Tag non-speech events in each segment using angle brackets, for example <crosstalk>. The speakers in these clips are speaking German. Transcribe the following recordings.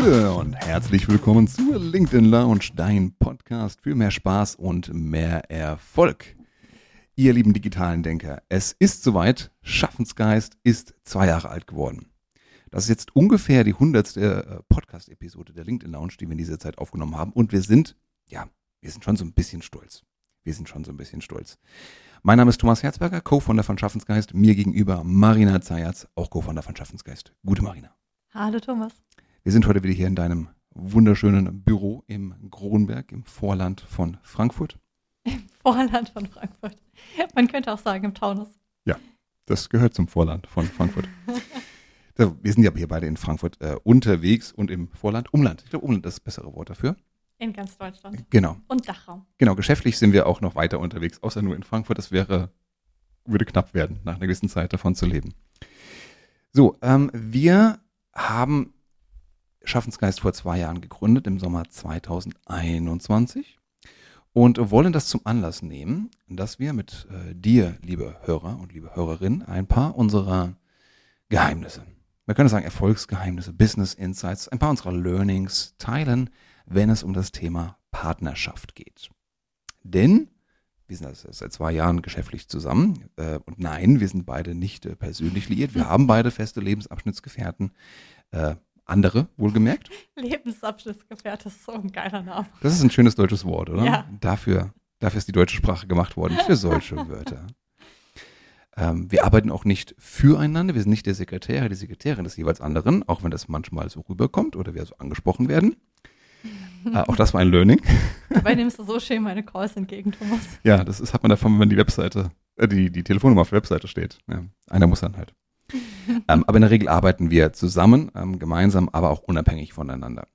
Gute und herzlich willkommen zur LinkedIn Lounge, dein Podcast für mehr Spaß und mehr Erfolg. Ihr lieben digitalen Denker, es ist soweit, Schaffensgeist ist zwei Jahre alt geworden. Das ist jetzt ungefähr die hundertste äh, Podcast-Episode der LinkedIn Lounge, die wir in dieser Zeit aufgenommen haben. Und wir sind, ja, wir sind schon so ein bisschen stolz. Wir sind schon so ein bisschen stolz. Mein Name ist Thomas Herzberger, Co-Founder von Schaffensgeist. Mir gegenüber Marina Zayatz, auch Co-Founder von Schaffensgeist. Gute Marina. Hallo Thomas. Wir sind heute wieder hier in deinem wunderschönen Büro im Kronberg im Vorland von Frankfurt. Im Vorland von Frankfurt. Man könnte auch sagen im Taunus. Ja, das gehört zum Vorland von Frankfurt. <laughs> wir sind ja hier beide in Frankfurt äh, unterwegs und im Vorland, Umland. Ich glaube, Umland ist das bessere Wort dafür. In ganz Deutschland. Genau. Und Dachraum. Genau, geschäftlich sind wir auch noch weiter unterwegs, außer nur in Frankfurt. Das wäre, würde knapp werden, nach einer gewissen Zeit davon zu leben. So, ähm, wir haben Schaffensgeist vor zwei Jahren gegründet, im Sommer 2021 und wollen das zum Anlass nehmen, dass wir mit äh, dir, liebe Hörer und liebe Hörerin, ein paar unserer Geheimnisse, wir können sagen Erfolgsgeheimnisse, Business Insights, ein paar unserer Learnings teilen, wenn es um das Thema Partnerschaft geht. Denn wir sind also seit zwei Jahren geschäftlich zusammen äh, und nein, wir sind beide nicht äh, persönlich liiert. Wir haben beide feste Lebensabschnittsgefährten. Andere, wohlgemerkt. Lebensabschnittsgefährte ist so ein geiler Name. Das ist ein schönes deutsches Wort, oder? Ja. Dafür, dafür ist die deutsche Sprache gemacht worden, für solche <laughs> Wörter. Ähm, wir arbeiten auch nicht füreinander, wir sind nicht der Sekretär, die Sekretärin des jeweils anderen, auch wenn das manchmal so rüberkommt oder wir so angesprochen werden. Äh, auch das war ein Learning. Dabei nimmst du so schön meine Calls entgegen, Thomas. Ja, das ist, hat man davon, wenn die Webseite, äh, die, die Telefonnummer auf der Webseite steht. Ja, einer muss dann halt. Ähm, aber in der Regel arbeiten wir zusammen, ähm, gemeinsam, aber auch unabhängig voneinander.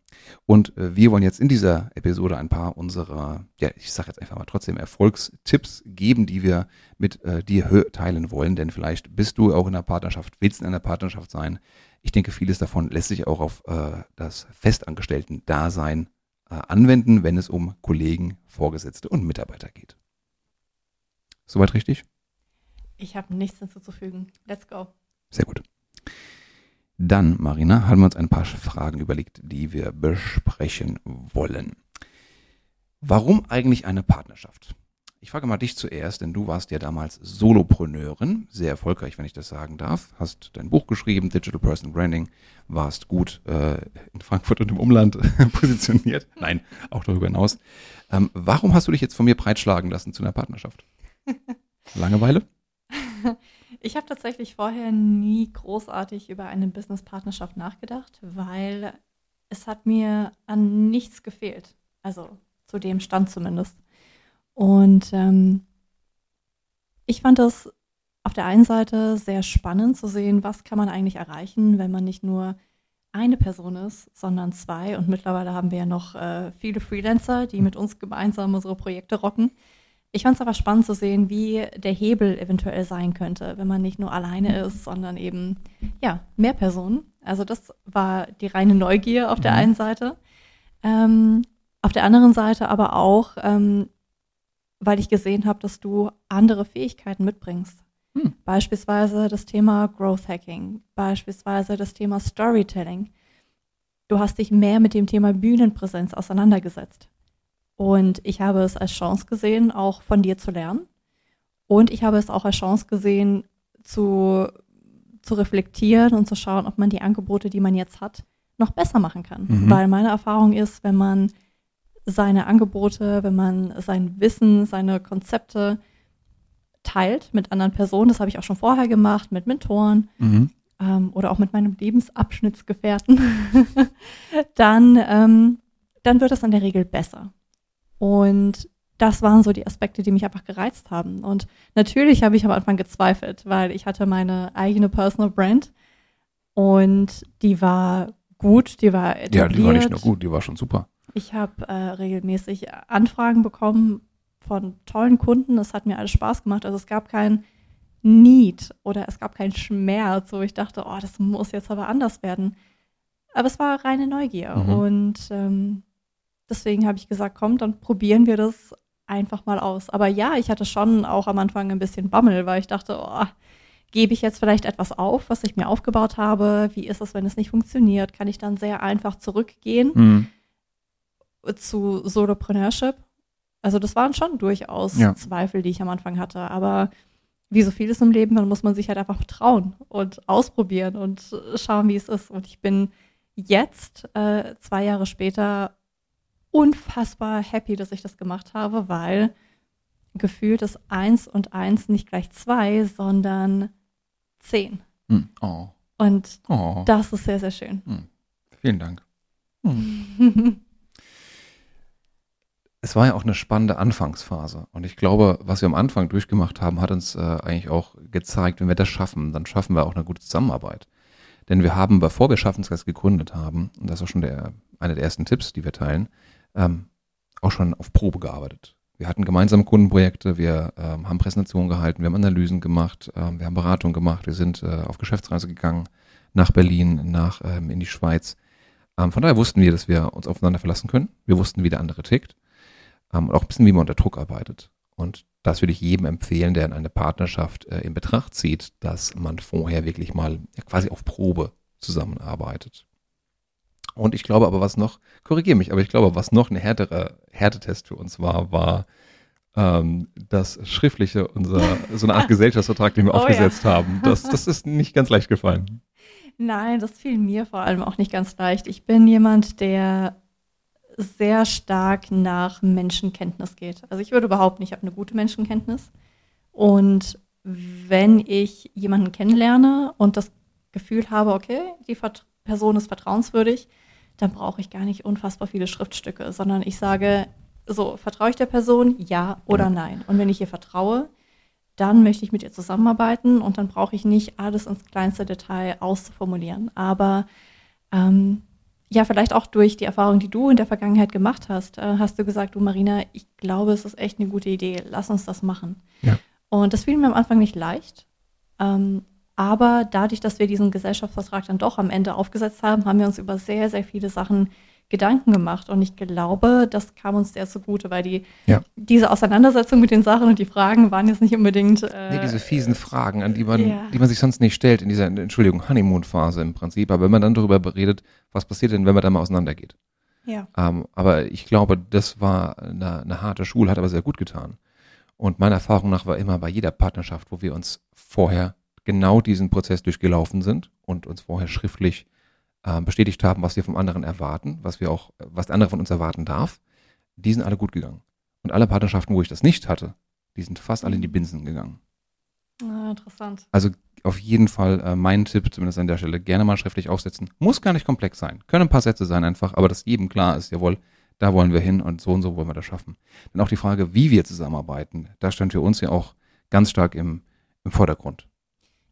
Und äh, wir wollen jetzt in dieser Episode ein paar unserer, ja, ich sage jetzt einfach mal trotzdem Erfolgstipps geben, die wir mit äh, dir teilen wollen. Denn vielleicht bist du auch in einer Partnerschaft, willst in einer Partnerschaft sein. Ich denke, vieles davon lässt sich auch auf äh, das Festangestellten-Dasein äh, anwenden, wenn es um Kollegen, Vorgesetzte und Mitarbeiter geht. Soweit richtig? Ich habe nichts hinzuzufügen. Let's go. Sehr gut. Dann, Marina, haben wir uns ein paar Fragen überlegt, die wir besprechen wollen. Warum eigentlich eine Partnerschaft? Ich frage mal dich zuerst, denn du warst ja damals Solopreneurin, sehr erfolgreich, wenn ich das sagen darf. Hast dein Buch geschrieben, Digital Person Branding, warst gut äh, in Frankfurt und im Umland <laughs> positioniert. Nein, auch darüber hinaus. Ähm, warum hast du dich jetzt von mir breitschlagen lassen zu einer Partnerschaft? <laughs> Langeweile? <laughs> Ich habe tatsächlich vorher nie großartig über eine Business-Partnerschaft nachgedacht, weil es hat mir an nichts gefehlt. Also zu dem Stand zumindest. Und ähm, ich fand das auf der einen Seite sehr spannend zu sehen, was kann man eigentlich erreichen, wenn man nicht nur eine Person ist, sondern zwei. Und mittlerweile haben wir ja noch äh, viele Freelancer, die mit uns gemeinsam unsere Projekte rocken. Ich fand es aber spannend zu sehen, wie der Hebel eventuell sein könnte, wenn man nicht nur alleine ist, sondern eben ja mehr Personen. Also das war die reine Neugier auf der mhm. einen Seite. Ähm, auf der anderen Seite aber auch, ähm, weil ich gesehen habe, dass du andere Fähigkeiten mitbringst. Hm. Beispielsweise das Thema Growth Hacking, beispielsweise das Thema Storytelling. Du hast dich mehr mit dem Thema Bühnenpräsenz auseinandergesetzt. Und ich habe es als Chance gesehen, auch von dir zu lernen. Und ich habe es auch als Chance gesehen, zu, zu reflektieren und zu schauen, ob man die Angebote, die man jetzt hat, noch besser machen kann. Mhm. Weil meine Erfahrung ist, wenn man seine Angebote, wenn man sein Wissen, seine Konzepte teilt mit anderen Personen, das habe ich auch schon vorher gemacht, mit Mentoren mhm. ähm, oder auch mit meinem Lebensabschnittsgefährten, <laughs> dann, ähm, dann wird es in der Regel besser. Und das waren so die Aspekte, die mich einfach gereizt haben. Und natürlich habe ich am Anfang gezweifelt, weil ich hatte meine eigene Personal Brand und die war gut, die war etabliert. Ja, die war nicht nur gut, die war schon super. Ich habe äh, regelmäßig Anfragen bekommen von tollen Kunden. Es hat mir alles Spaß gemacht. Also es gab kein Need oder es gab keinen Schmerz, wo ich dachte, oh, das muss jetzt aber anders werden. Aber es war reine Neugier. Mhm. Und ähm, Deswegen habe ich gesagt, komm, dann probieren wir das einfach mal aus. Aber ja, ich hatte schon auch am Anfang ein bisschen Bammel, weil ich dachte, oh, gebe ich jetzt vielleicht etwas auf, was ich mir aufgebaut habe? Wie ist es, wenn es nicht funktioniert? Kann ich dann sehr einfach zurückgehen Mhm. zu Solopreneurship? Also das waren schon durchaus Ja. Zweifel, die ich am Anfang hatte. Aber wie so vieles im Leben, dann muss man sich halt einfach trauen und ausprobieren und schauen, wie es ist. Und ich bin jetzt, äh, zwei Jahre später, unfassbar happy, dass ich das gemacht habe, weil gefühlt ist eins und eins nicht gleich zwei, sondern zehn. Mhm. Oh. Und Oh. das ist sehr, sehr schön. Vielen Dank. Mhm. <laughs> Es war ja auch eine spannende Anfangsphase. Und ich glaube, was wir am Anfang durchgemacht haben, hat uns äh, eigentlich auch gezeigt, wenn wir das schaffen, dann schaffen wir auch eine gute Zusammenarbeit. Denn wir haben, bevor wir Schaffensgeist gegründet haben, und das ist auch schon der, einer der ersten Tipps, die wir teilen, ähm, auch schon auf Probe gearbeitet. Wir hatten gemeinsame Kundenprojekte, wir ähm, haben Präsentationen gehalten, wir haben Analysen gemacht, ähm, wir haben Beratung gemacht, wir sind äh, auf Geschäftsreise gegangen nach Berlin, nach ähm, in die Schweiz. Ähm, von daher wussten wir, dass wir uns aufeinander verlassen können. Wir wussten, wie der andere tickt ähm, und auch ein bisschen, wie man unter Druck arbeitet. Und das würde ich jedem empfehlen, der in eine Partnerschaft äh, in Betracht zieht, dass man vorher wirklich mal ja, quasi auf Probe zusammenarbeitet. Und ich glaube aber, was noch, korrigiere mich, aber ich glaube, was noch ein härterer Härtetest für uns war, war ähm, das schriftliche, unser, so eine Art <laughs> Gesellschaftsvertrag, den wir Oh ja. aufgesetzt haben. Das, das ist nicht ganz leicht gefallen. Nein, das fiel mir vor allem auch nicht ganz leicht. Ich bin jemand, der sehr stark nach Menschenkenntnis geht. Also ich würde behaupten, ich habe eine gute Menschenkenntnis. Und wenn ich jemanden kennenlerne und das Gefühl habe, okay, die Person ist vertrauenswürdig, dann brauche ich gar nicht unfassbar viele Schriftstücke, sondern ich sage, so, vertraue ich der Person, ja oder nein. Und wenn ich ihr vertraue, dann möchte ich mit ihr zusammenarbeiten und dann brauche ich nicht alles ins kleinste Detail auszuformulieren. Aber ähm, ja, vielleicht auch durch die Erfahrung, die du in der Vergangenheit gemacht hast, äh, hast du gesagt, du Marina, ich glaube, es ist echt eine gute Idee, lass uns das machen. Ja. Und das fiel mir am Anfang nicht leicht. Ähm, aber dadurch, dass wir diesen Gesellschaftsvertrag dann doch am Ende aufgesetzt haben, haben wir uns über sehr, sehr viele Sachen Gedanken gemacht. Und ich glaube, das kam uns sehr zugute, weil die, Ja. diese Auseinandersetzung mit den Sachen und die Fragen waren jetzt nicht unbedingt. Äh, Nee, diese fiesen Fragen, an die man, ja. die man sich sonst nicht stellt in dieser, Entschuldigung, Honeymoon-Phase im Prinzip. Aber wenn man dann darüber redet, was passiert denn, wenn man da mal auseinandergeht? Ja. Ähm, aber ich glaube, das war eine, eine harte Schule, hat aber sehr gut getan. Und meiner Erfahrung nach war immer bei jeder Partnerschaft, wo wir uns vorher genau diesen Prozess durchgelaufen sind und uns vorher schriftlich äh, bestätigt haben, was wir vom anderen erwarten, was wir auch, was der andere von uns erwarten darf, die sind alle gut gegangen. Und alle Partnerschaften, wo ich das nicht hatte, die sind fast alle in die Binsen gegangen. Ah, interessant. Also auf jeden Fall äh, mein Tipp, zumindest an der Stelle, gerne mal schriftlich aufsetzen. Muss gar nicht komplex sein. Können ein paar Sätze sein einfach, aber dass jedem klar ist, jawohl, da wollen wir hin und so und so wollen wir das schaffen. Dann auch die Frage, wie wir zusammenarbeiten, da stand für uns ja auch ganz stark im, im Vordergrund.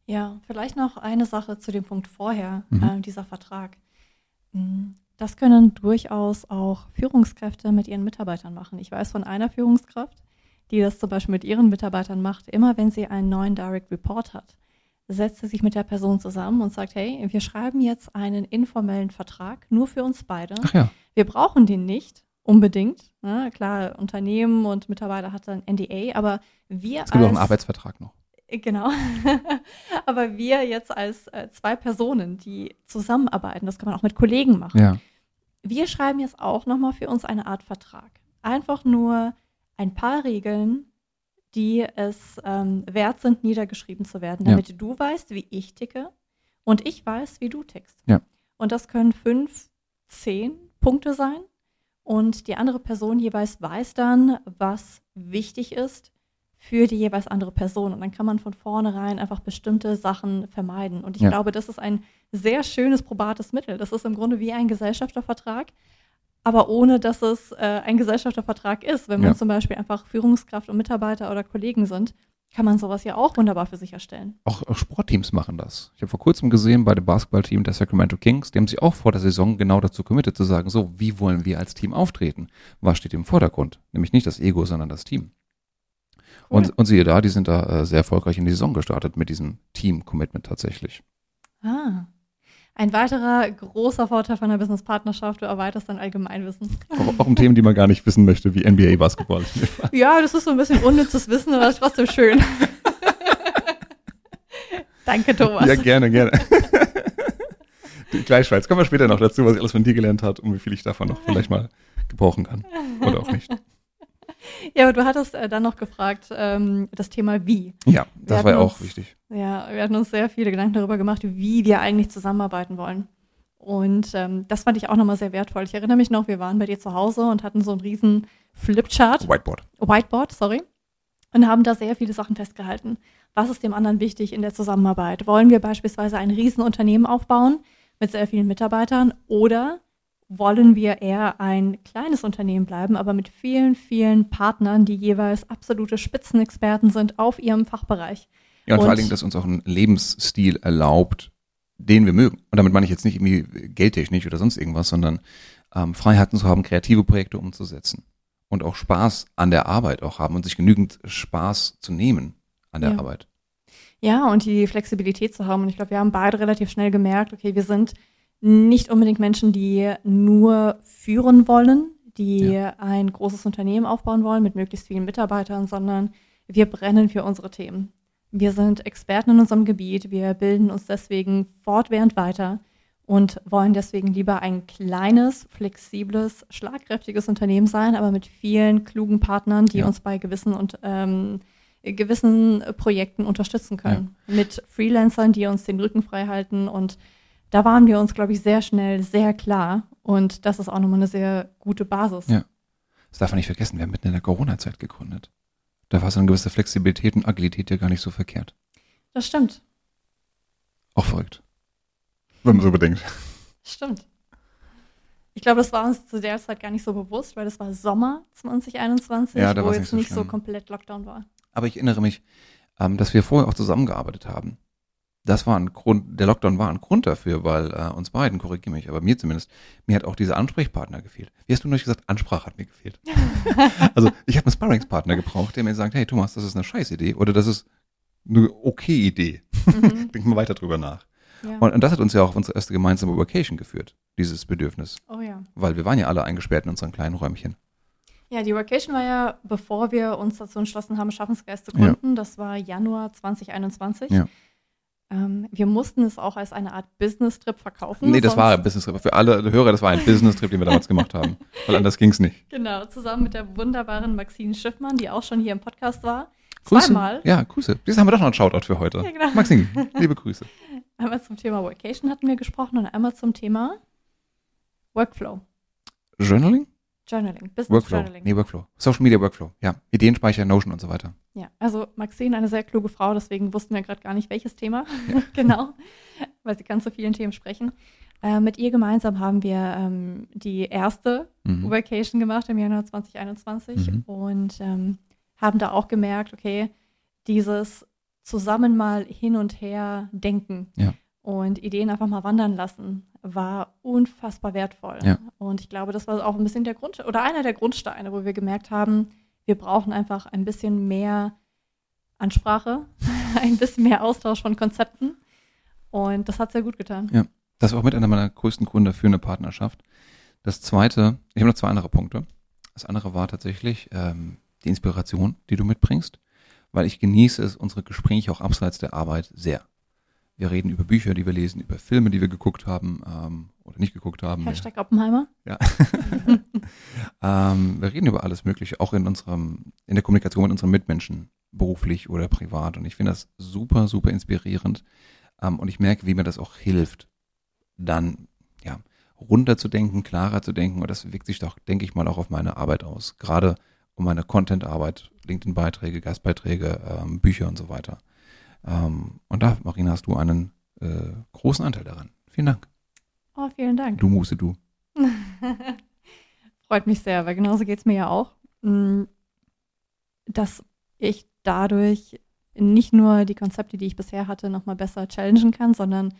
Ja, vielleicht noch eine Sache zu dem Punkt vorher, Mhm. äh, dieser Vertrag. Mm, Das können durchaus auch Führungskräfte mit ihren Mitarbeitern machen. Ich weiß von einer Führungskraft, die das zum Beispiel mit ihren Mitarbeitern macht. Immer wenn sie einen neuen Direct Report hat, setzt sie sich mit der Person zusammen und sagt, hey, wir schreiben jetzt einen informellen Vertrag nur für uns beide. Ja, Wir brauchen den nicht unbedingt. Ne? Klar, Unternehmen und Mitarbeiter hat dann NDA, aber wir es gibt auch einen als Arbeitsvertrag noch. Genau. <laughs> Aber wir jetzt als äh, zwei Personen, die zusammenarbeiten, das kann man auch mit Kollegen machen. Ja, Wir schreiben jetzt auch nochmal für uns eine Art Vertrag. Einfach nur ein paar Regeln, die es ähm, wert sind, niedergeschrieben zu werden, Ja. damit du weißt, wie ich ticke und ich weiß, wie du tickst. Ja. Und das können fünf, zehn Punkte sein. Und die andere Person jeweils weiß dann, was wichtig ist für die jeweils andere Person. Und dann kann man von vornherein einfach bestimmte Sachen vermeiden. Und ich Ja. glaube, das ist ein sehr schönes, probates Mittel. Das ist im Grunde wie ein Gesellschaftervertrag, aber ohne, dass es äh, ein Gesellschaftervertrag ist. Wenn man Ja. zum Beispiel einfach Führungskraft und Mitarbeiter oder Kollegen sind, kann man sowas ja auch wunderbar für sich erstellen. auch, auch Sportteams machen das. Ich habe vor kurzem gesehen bei dem Basketballteam der Sacramento Kings, die haben sich auch vor der Saison genau dazu committed zu sagen, so, wie wollen wir als Team auftreten? Was steht im Vordergrund? Nämlich nicht das Ego, sondern das Team. Und, und siehe da, die sind da äh, sehr erfolgreich in die Saison gestartet mit diesem Team-Commitment tatsächlich. Ah. Ein weiterer großer Vorteil von einer Business-Partnerschaft, du erweiterst dein Allgemeinwissen. Auch, auch um Themen, die man gar nicht wissen möchte, wie NBA-Basketball. <laughs> Ja, das ist so ein bisschen unnützes Wissen, aber ist trotzdem schön. <laughs> Danke, Thomas. Ja, gerne, gerne. Gleichfalls. Kommen wir später noch dazu, was ich alles von dir gelernt habe und wie viel ich davon noch vielleicht mal gebrauchen kann. Oder auch nicht. Ja, aber du hattest äh, dann noch gefragt, ähm, das Thema wie. Ja, das Wir war ja auch uns- wichtig. Ja, wir hatten uns sehr viele Gedanken darüber gemacht, wie wir eigentlich zusammenarbeiten wollen. Und ähm, das fand ich auch nochmal sehr wertvoll. Ich erinnere mich noch, wir waren bei dir zu Hause und hatten so einen riesen Flipchart, Whiteboard. Whiteboard, sorry, und haben da sehr viele Sachen festgehalten. Was ist dem anderen wichtig in der Zusammenarbeit? Wollen wir beispielsweise ein Riesenunternehmen aufbauen mit sehr vielen Mitarbeitern oder wollen wir eher ein kleines Unternehmen bleiben, aber mit vielen, vielen Partnern, die jeweils absolute Spitzenexperten sind auf ihrem Fachbereich? Ja, und, vor Und- allen Dingen, dass uns auch ein Lebensstil erlaubt, den wir mögen. Und damit meine ich jetzt nicht irgendwie geldtechnisch oder sonst irgendwas, sondern ähm, Freiheiten zu haben, kreative Projekte umzusetzen. Und auch Spaß an der Arbeit auch haben und sich genügend Spaß zu nehmen an der Ja. Arbeit. Ja, und die Flexibilität zu haben. Und ich glaube, wir haben beide relativ schnell gemerkt, okay, wir sind nicht unbedingt Menschen, die nur führen wollen, die ein großes Unternehmen aufbauen wollen mit möglichst vielen Mitarbeitern, sondern wir brennen für unsere Themen. Wir sind Experten in unserem Gebiet, wir bilden uns deswegen fortwährend weiter und wollen deswegen lieber ein kleines, flexibles, schlagkräftiges Unternehmen sein, aber mit vielen klugen Partnern, die Ja. uns bei gewissen und ähm, gewissen Projekten unterstützen können. Mit Freelancern, die uns den Rücken frei halten. Und da waren wir uns, glaube ich, sehr schnell sehr klar. Und das ist auch nochmal eine sehr gute Basis. Ja. Das darf man nicht vergessen, wir haben mitten in der Corona-Zeit gegründet. Da war so eine gewisse Flexibilität und Agilität ja gar nicht so verkehrt. Das stimmt. Auch verrückt. Wenn man so bedenkt. Stimmt. Ich glaube, das war uns zu der Zeit gar nicht so bewusst, weil das war Sommer 2021, Ja, da wo jetzt nicht so nicht so komplett Lockdown war. Aber ich erinnere mich, ähm, dass wir vorher auch zusammengearbeitet haben. Das war ein Grund, der Lockdown war ein Grund dafür, weil äh, uns beiden, korrigiere mich, aber mir zumindest, mir hat auch dieser Ansprechpartner gefehlt. Wie hast du neulich gesagt? Ansprache hat mir gefehlt. <laughs> also ich habe einen Sparringspartner gebraucht, der mir sagt, hey Thomas, das ist eine Scheißidee oder das ist eine okay Idee. Mhm. <laughs> Denk mal weiter drüber nach. ja. Und, und das hat uns ja auch auf unsere erste gemeinsame Vacation geführt, dieses Bedürfnis. oh ja. Weil wir waren ja alle eingesperrt in unseren kleinen Räumchen. Ja, die Vacation war ja, bevor wir uns dazu entschlossen haben, Schaffensgeist zu Ja. gründen. Das war Januar 2021. Ja. Ähm, wir mussten es auch als eine Art Business-Trip verkaufen. Nee, das war ein Business-Trip. Für alle Hörer, das war ein Business-Trip, den wir damals gemacht haben. Weil anders ging's nicht. <laughs> Genau, zusammen mit der wunderbaren Maxine Schiffmann, die auch schon hier im Podcast war. Grüße. Zweimal. Ja, Grüße. Jetzt haben wir doch noch einen Shoutout für heute. Ja, genau. Maxine, liebe Grüße. <laughs> Einmal zum Thema Vacation hatten wir gesprochen und einmal zum Thema Workflow. Journaling? Journaling, Business Workflow. Journaling. Nee, Workflow. Social Media Workflow. Ja. Ideenspeicher, Notion und so weiter. Ja, also Maxine, eine sehr kluge Frau, deswegen wussten wir gerade gar nicht, welches Thema <laughs> genau, weil sie kann zu vielen Themen sprechen. Äh, mit ihr gemeinsam haben wir ähm, die erste Mhm. Vacation gemacht im Januar 2021 Mhm. und ähm, haben da auch gemerkt, okay, dieses zusammen mal hin und her denken Ja. Und Ideen einfach mal wandern lassen, war unfassbar wertvoll. Ja. Und ich glaube, das war auch ein bisschen der Grund oder einer der Grundsteine, wo wir gemerkt haben, wir brauchen einfach ein bisschen mehr Ansprache, <laughs> ein bisschen mehr Austausch von Konzepten. Und das hat sehr gut getan. Ja. Das war auch mit einer meiner größten Gründe für eine Partnerschaft. Das zweite, ich habe noch zwei andere Punkte. Das andere war tatsächlich ähm, die Inspiration, die du mitbringst, weil ich genieße es, unsere Gespräche auch abseits der Arbeit sehr. Wir reden über Bücher, die wir lesen, über Filme, die wir geguckt haben ähm, oder nicht geguckt haben. Hashtag Oppenheimer. Ja. <laughs> ähm, wir reden über alles Mögliche, auch in unserem, in der Kommunikation mit unseren Mitmenschen, beruflich oder privat. Und ich finde das super, super inspirierend. Ähm, und ich merke, wie mir das auch hilft, dann ja runterzudenken, klarer zu denken. Und das wirkt sich doch, denke ich mal, auch auf meine Arbeit aus. Gerade um meine Content-Arbeit, LinkedIn-Beiträge, Gastbeiträge, ähm, Bücher und so weiter. Ähm, und da, Marina, hast du einen äh, großen Anteil daran. Vielen Dank. Oh, vielen Dank. Du Muse, du. <laughs> Freut mich sehr, weil genauso geht es mir ja auch, mh, dass ich dadurch nicht nur die Konzepte, die ich bisher hatte, nochmal besser challengen kann, sondern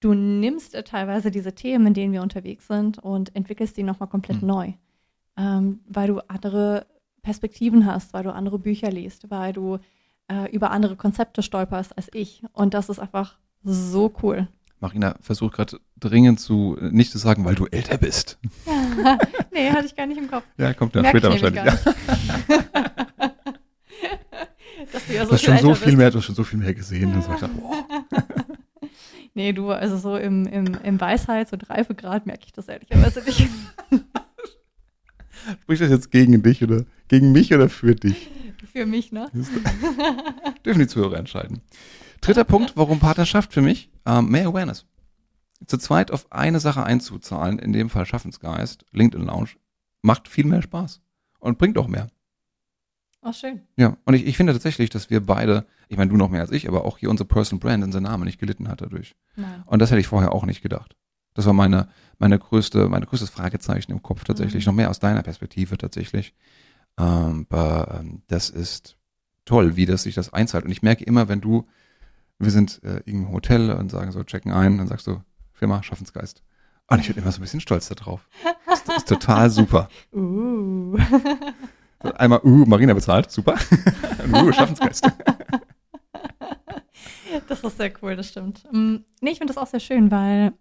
du nimmst teilweise diese Themen, in denen wir unterwegs sind und entwickelst die nochmal komplett Mhm. neu, ähm, weil du andere Perspektiven hast, weil du andere Bücher liest, weil du äh, über andere Konzepte stolperst als ich. Und das ist einfach so cool. Marina versucht gerade dringend zu, nicht zu sagen, weil du älter bist. <laughs> nee, hatte ich gar nicht im Kopf. Ja, kommt ja Merk später wahrscheinlich. Ja. <laughs> Dass du ja Du so hast viel schon so viel mehr, du hast schon so viel mehr gesehen. Und so. <laughs> Nee, du, also so im, im, im Weisheits- und Reifegrad merke ich das ehrlicherweise nicht. Spricht das jetzt gegen dich oder gegen mich oder für dich? Für mich, ne? Dürfen die Zuhörer entscheiden. Dritter <laughs> Punkt, warum Partnerschaft für mich? Ähm, mehr Awareness. Zu zweit auf eine Sache einzuzahlen, in dem Fall Schaffensgeist, LinkedIn Lounge, macht viel mehr Spaß und bringt auch mehr. Ach, schön. Ja, und ich, ich finde tatsächlich, dass wir beide, ich meine, du noch mehr als ich, aber auch hier unsere Personal Brand, unser Name nicht gelitten hat dadurch. Nein. Und das hätte ich vorher auch nicht gedacht. Das war meine, meine größte, meine größtes Fragezeichen im Kopf tatsächlich. Mhm. Noch mehr aus deiner Perspektive tatsächlich. Ähm, aber ähm, das ist toll, wie das sich das einzahlt. Und ich merke immer, wenn du, wir sind äh, irgendein Hotel und sagen so, checken ein, dann sagst du, Firma Schaffensgeist. Und ich bin immer so ein bisschen stolz darauf. Das ist, ist total super. Uh. Einmal, uh, Marina bezahlt, super. <laughs> uh, Schaffensgeist. Das ist sehr cool, das stimmt. Mm, Nee, ich finde das auch sehr schön, weil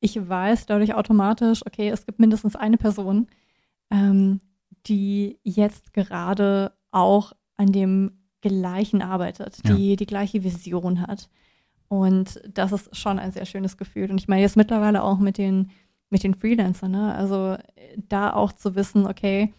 ich weiß dadurch automatisch, okay, es gibt mindestens eine Person, ähm, die jetzt gerade auch an dem Gleichen arbeitet, die die gleiche Vision hat. Und das ist schon ein sehr schönes Gefühl. Und ich meine jetzt mittlerweile auch mit den, mit den Freelancern, ne? Also da auch zu wissen, okay,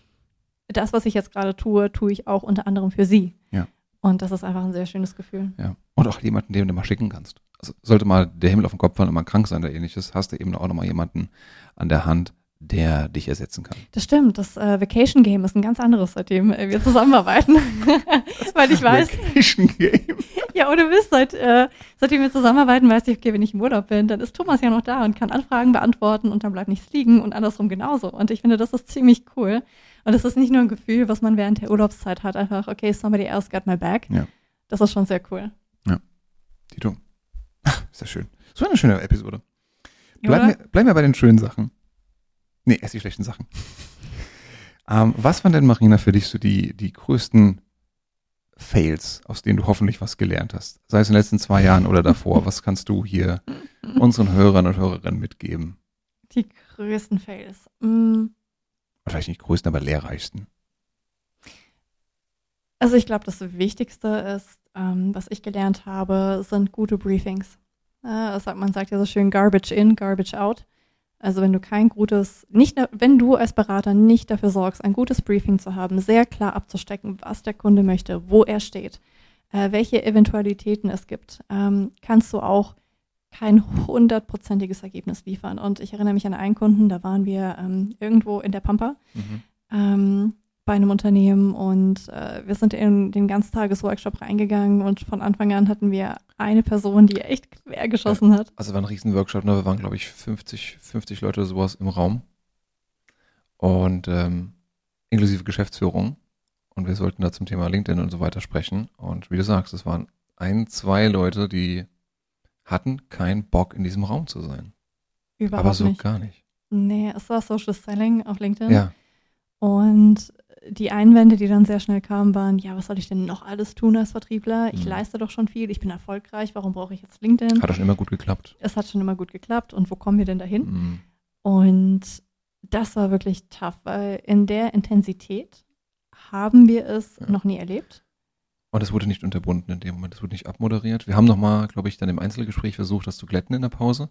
das, was ich jetzt gerade tue, tue ich auch unter anderem für sie. Ja. Und das ist einfach ein sehr schönes Gefühl. Ja. Und auch jemanden, den du mal schicken kannst. Also sollte mal der Himmel auf den Kopf fallen und mal krank sein oder ähnliches, hast du eben auch nochmal jemanden an der Hand, der dich ersetzen kann. Das stimmt, das äh, Vacation Game ist ein ganz anderes, seitdem äh, wir zusammenarbeiten. <laughs> Weil ich weiß, Vacation Game. ja, ohne Mist, seit, äh, seitdem wir zusammenarbeiten, weiß ich, okay, wenn ich im Urlaub bin, dann ist Thomas ja noch da und kann Anfragen beantworten und dann bleibt nichts liegen und andersrum genauso. Und ich finde, das ist ziemlich cool. Und es ist nicht nur ein Gefühl, was man während der Urlaubszeit hat, einfach, okay, somebody else got my back. Ja. Das ist schon sehr cool. Tito. Ach, ist das schön. So eine schöne Episode. Ja, Bleib mir, bleib mir bei den schönen Sachen. Nee, erst die schlechten Sachen. ähm, was waren denn, Marina, für dich so die, die größten Fails, aus denen du hoffentlich was gelernt hast? Sei es in den letzten zwei Jahren oder davor. Was kannst du hier unseren Hörern und Hörerinnen mitgeben? Die größten Fails. Mm, Vielleicht nicht größten, aber lehrreichsten. Also ich glaube, das Wichtigste ist, ähm, was ich gelernt habe, sind gute Briefings. Äh, sagt, man sagt ja so schön Garbage in, Garbage out. Also wenn du kein gutes, nicht, wenn du als Berater nicht dafür sorgst, ein gutes Briefing zu haben, sehr klar abzustecken, was der Kunde möchte, wo er steht, äh, welche Eventualitäten es gibt, ähm, kannst du auch kein hundertprozentiges Ergebnis liefern. Und ich erinnere mich an einen Kunden, da waren wir ähm, irgendwo in der Pampa ähm, bei einem Unternehmen und äh, wir sind in den Ganztagesworkshop reingegangen und von Anfang an hatten wir eine Person, die echt quer geschossen hat. Also war ein riesen Workshop, ne? wir waren glaube ich 50, 50 Leute oder sowas im Raum und ähm, inklusive Geschäftsführung und wir sollten da zum Thema LinkedIn und so weiter sprechen und wie du sagst, es waren ein, zwei Leute, die hatten keinen Bock in diesem Raum zu sein, Überhaupt aber so nicht. gar nicht. Nee, es war Social Selling auf LinkedIn. Ja, Und die Einwände, die dann sehr schnell kamen, waren, ja, was soll ich denn noch alles tun als Vertriebler? Ich Mhm. leiste doch schon viel, ich bin erfolgreich, warum brauche ich jetzt LinkedIn? hat auch schon immer gut geklappt. Es hat schon immer gut geklappt und wo kommen wir denn dahin? Mhm. Und das war wirklich tough, weil in der Intensität haben wir es Ja. noch nie erlebt. Und es wurde nicht unterbunden in dem Moment, es wurde nicht abmoderiert. Wir haben nochmal, glaube ich, dann im Einzelgespräch versucht, das zu glätten in der Pause.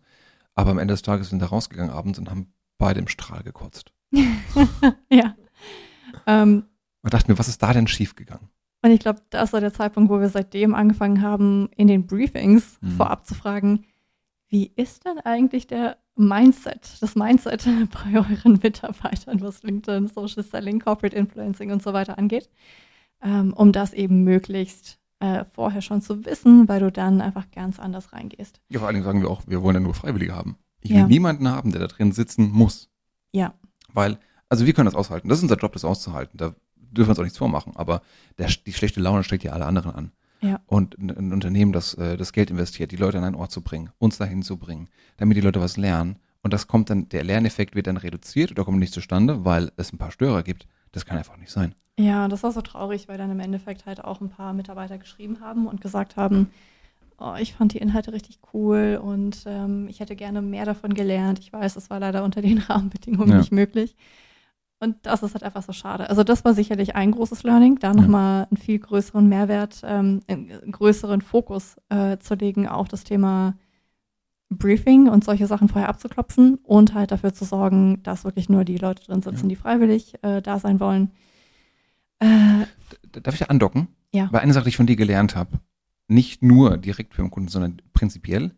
Aber am Ende des Tages sind wir rausgegangen abends und haben beide im Strahl gekotzt. <laughs> ja. Ähm, Und dachten mir, was ist da denn schiefgegangen? und ich glaube, das war der Zeitpunkt, wo wir seitdem angefangen haben, in den Briefings Mhm. vorab zu fragen, wie ist denn eigentlich der Mindset, das Mindset <laughs> bei euren Mitarbeitern, was LinkedIn, Social Selling, Corporate Influencing und so weiter angeht, ähm, um das eben möglichst äh, vorher schon zu wissen, weil du dann einfach ganz anders reingehst. Ja, vor allen Dingen sagen wir auch, wir wollen ja nur Freiwillige haben. Ich Ja. will niemanden haben, der da drin sitzen muss. Ja. Weil, also wir können das aushalten. Das ist unser Job, das auszuhalten. Da dürfen wir uns auch nichts vormachen. Aber der, die schlechte Laune steckt ja alle anderen an. Ja. Und ein, ein Unternehmen, das äh, das Geld investiert, die Leute an einen Ort zu bringen, uns dahin zu bringen, damit die Leute was lernen. Und das kommt dann, der Lerneffekt wird dann reduziert oder kommt nicht zustande, weil es ein paar Störer gibt. Das kann einfach nicht sein. Ja, das war so traurig, weil dann im Endeffekt halt auch ein paar Mitarbeiter geschrieben haben und gesagt haben, oh, ich fand die Inhalte richtig cool und ähm, ich hätte gerne mehr davon gelernt. Ich weiß, es war leider unter den <laughs> Rahmenbedingungen Ja. nicht möglich. Und das ist halt einfach so schade. Also das war sicherlich ein großes Learning, da nochmal einen viel größeren Mehrwert, ähm, einen größeren Fokus äh, zu legen auf das Thema Briefing und solche Sachen vorher abzuklopfen und halt dafür zu sorgen, dass wirklich nur die Leute drin sitzen, Ja. die freiwillig äh, da sein wollen. Äh, Darf ich da andocken? Ja. Weil eine Sache, die ich von dir gelernt habe, nicht nur direkt für den Kunden, sondern prinzipiell